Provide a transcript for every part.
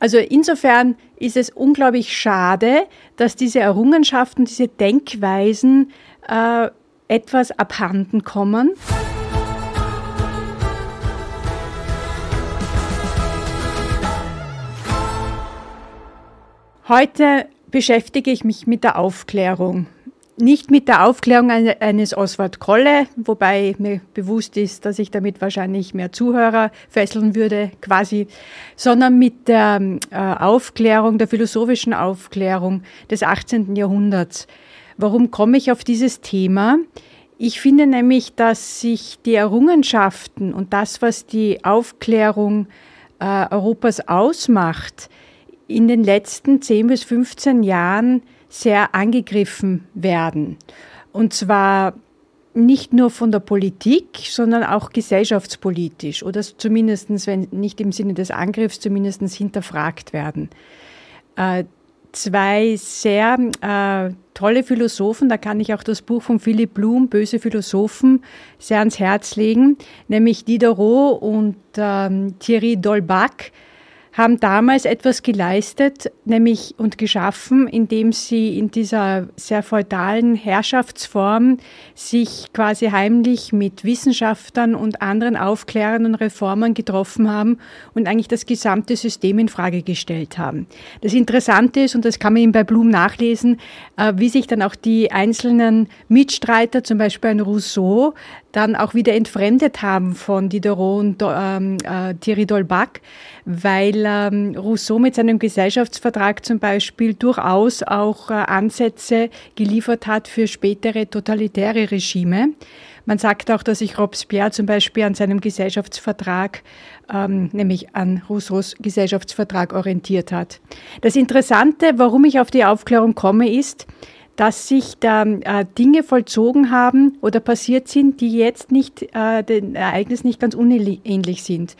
Also insofern ist es unglaublich schade, dass diese Errungenschaften, diese Denkweisen äh, etwas abhanden kommen. Heute beschäftige ich mich mit der Aufklärung nicht mit der Aufklärung eines Oswald Kolle, wobei mir bewusst ist, dass ich damit wahrscheinlich mehr Zuhörer fesseln würde, quasi, sondern mit der äh, Aufklärung, der philosophischen Aufklärung des 18. Jahrhunderts. Warum komme ich auf dieses Thema? Ich finde nämlich, dass sich die Errungenschaften und das, was die Aufklärung äh, Europas ausmacht, in den letzten 10 bis 15 Jahren sehr angegriffen werden. Und zwar nicht nur von der Politik, sondern auch gesellschaftspolitisch oder zumindest, wenn nicht im Sinne des Angriffs, zumindest hinterfragt werden. Äh, zwei sehr äh, tolle Philosophen, da kann ich auch das Buch von Philipp Blum, Böse Philosophen, sehr ans Herz legen, nämlich Diderot und ähm, Thierry Dolbach, haben damals etwas geleistet, nämlich und geschaffen, indem sie in dieser sehr feudalen Herrschaftsform sich quasi heimlich mit Wissenschaftlern und anderen Aufklärern und Reformern getroffen haben und eigentlich das gesamte System in Frage gestellt haben. Das Interessante ist, und das kann man eben bei Blum nachlesen, äh, wie sich dann auch die einzelnen Mitstreiter, zum Beispiel ein Rousseau, dann auch wieder entfremdet haben von Diderot und ähm, äh, Thierry Dolbach, weil ähm, Rousseau mit seinem Gesellschaftsvertrag zum Beispiel durchaus auch äh, Ansätze geliefert hat für spätere totalitäre Regime. Man sagt auch, dass sich Robespierre zum Beispiel an seinem Gesellschaftsvertrag, ähm, nämlich an Rousseaus Gesellschaftsvertrag orientiert hat. Das Interessante, warum ich auf die Aufklärung komme, ist, dass sich da äh, Dinge vollzogen haben oder passiert sind, die jetzt nicht äh, den Ereignissen nicht ganz unähnlich sind.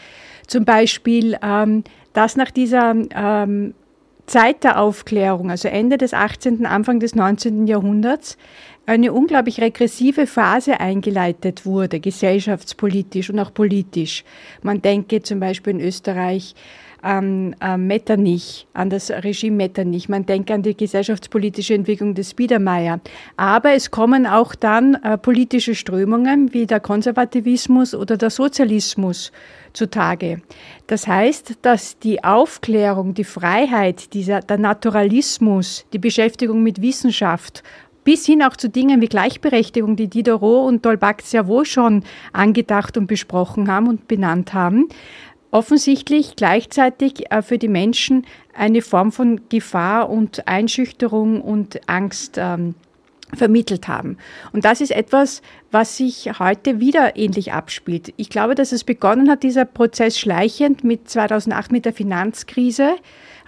Zum Beispiel, ähm, dass nach dieser ähm, Zeit der Aufklärung, also Ende des 18., Anfang des 19. Jahrhunderts, eine unglaublich regressive Phase eingeleitet wurde, gesellschaftspolitisch und auch politisch. Man denke zum Beispiel in Österreich an Metternich, an das Regime Metternich. Man denkt an die gesellschaftspolitische Entwicklung des Biedermeier. Aber es kommen auch dann äh, politische Strömungen wie der Konservativismus oder der Sozialismus zutage. Das heißt, dass die Aufklärung, die Freiheit, dieser, der Naturalismus, die Beschäftigung mit Wissenschaft bis hin auch zu Dingen wie Gleichberechtigung, die Diderot und Dolbach sehr wohl schon angedacht und besprochen haben und benannt haben, offensichtlich gleichzeitig äh, für die Menschen eine Form von Gefahr und Einschüchterung und Angst ähm, vermittelt haben. Und das ist etwas, was sich heute wieder ähnlich abspielt. Ich glaube, dass es begonnen hat, dieser Prozess schleichend mit 2008 mit der Finanzkrise,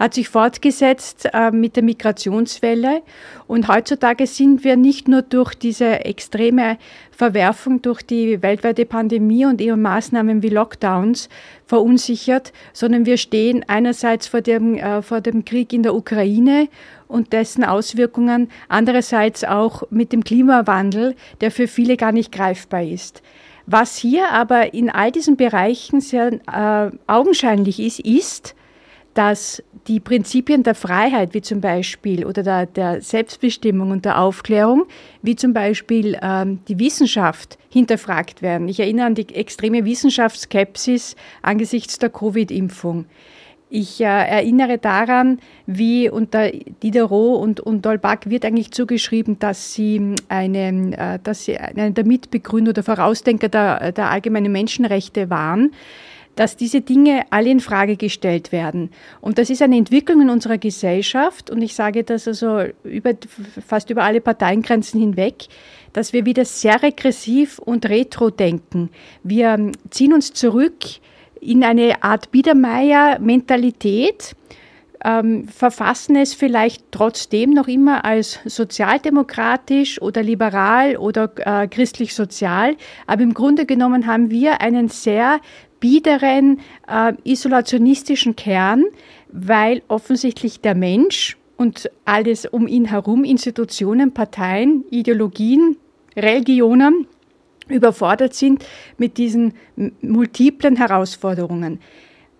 hat sich fortgesetzt äh, mit der Migrationswelle. Und heutzutage sind wir nicht nur durch diese extreme Verwerfung durch die weltweite Pandemie und ihre Maßnahmen wie Lockdowns verunsichert, sondern wir stehen einerseits vor dem, äh, vor dem Krieg in der Ukraine und dessen Auswirkungen, andererseits auch mit dem Klimawandel, der für viele gar nicht greifbar ist. Was hier aber in all diesen Bereichen sehr äh, augenscheinlich ist, ist, dass die Prinzipien der Freiheit, wie zum Beispiel, oder der, der Selbstbestimmung und der Aufklärung, wie zum Beispiel ähm, die Wissenschaft, hinterfragt werden. Ich erinnere an die extreme Wissenschaftsskepsis angesichts der Covid-Impfung. Ich äh, erinnere daran, wie unter Diderot und, und Dolbach wird eigentlich zugeschrieben, dass sie, eine, äh, dass sie einer der Mitbegründer oder Vorausdenker der, der allgemeinen Menschenrechte waren dass diese Dinge alle in Frage gestellt werden. Und das ist eine Entwicklung in unserer Gesellschaft. Und ich sage das also über, fast über alle Parteiengrenzen hinweg, dass wir wieder sehr regressiv und retro denken. Wir ziehen uns zurück in eine Art Biedermeier-Mentalität, ähm, verfassen es vielleicht trotzdem noch immer als sozialdemokratisch oder liberal oder äh, christlich-sozial. Aber im Grunde genommen haben wir einen sehr biederen, äh, isolationistischen Kern, weil offensichtlich der Mensch und alles um ihn herum, Institutionen, Parteien, Ideologien, Religionen, überfordert sind mit diesen multiplen Herausforderungen.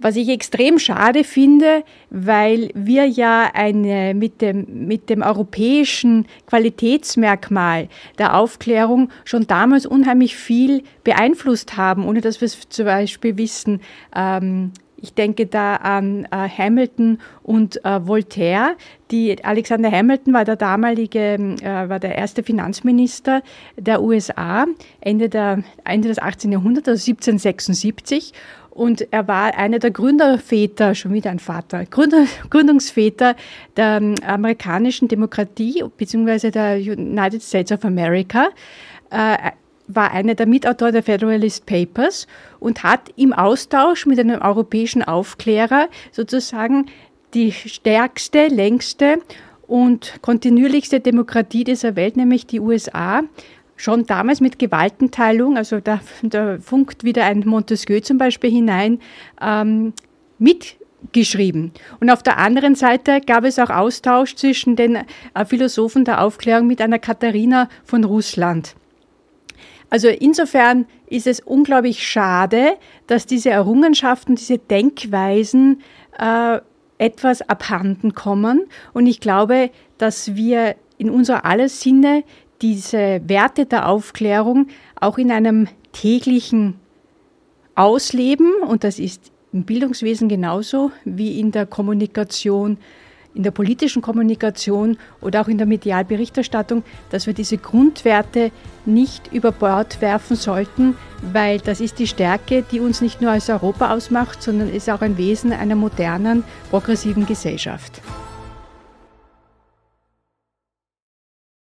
Was ich extrem schade finde, weil wir ja eine, mit, dem, mit dem europäischen Qualitätsmerkmal der Aufklärung schon damals unheimlich viel beeinflusst haben, ohne dass wir es zum Beispiel wissen. Ähm, ich denke da an äh, Hamilton und äh, Voltaire. Die Alexander Hamilton war der damalige, äh, war der erste Finanzminister der USA Ende, der, Ende des 18. Jahrhunderts, also 1776. Und er war einer der Gründerväter, schon wieder ein Vater, Gründer, Gründungsväter der ähm, amerikanischen Demokratie bzw. der United States of America. War einer der Mitautoren der Federalist Papers und hat im Austausch mit einem europäischen Aufklärer sozusagen die stärkste, längste und kontinuierlichste Demokratie dieser Welt, nämlich die USA, schon damals mit Gewaltenteilung, also da, da funkt wieder ein Montesquieu zum Beispiel hinein, ähm, mitgeschrieben. Und auf der anderen Seite gab es auch Austausch zwischen den äh, Philosophen der Aufklärung mit einer Katharina von Russland. Also insofern ist es unglaublich schade, dass diese Errungenschaften, diese Denkweisen äh, etwas abhanden kommen. Und ich glaube, dass wir in unser aller Sinne diese Werte der Aufklärung auch in einem täglichen Ausleben, und das ist im Bildungswesen genauso wie in der Kommunikation in der politischen Kommunikation oder auch in der Medialberichterstattung, dass wir diese Grundwerte nicht über Bord werfen sollten, weil das ist die Stärke, die uns nicht nur als Europa ausmacht, sondern ist auch ein Wesen einer modernen, progressiven Gesellschaft.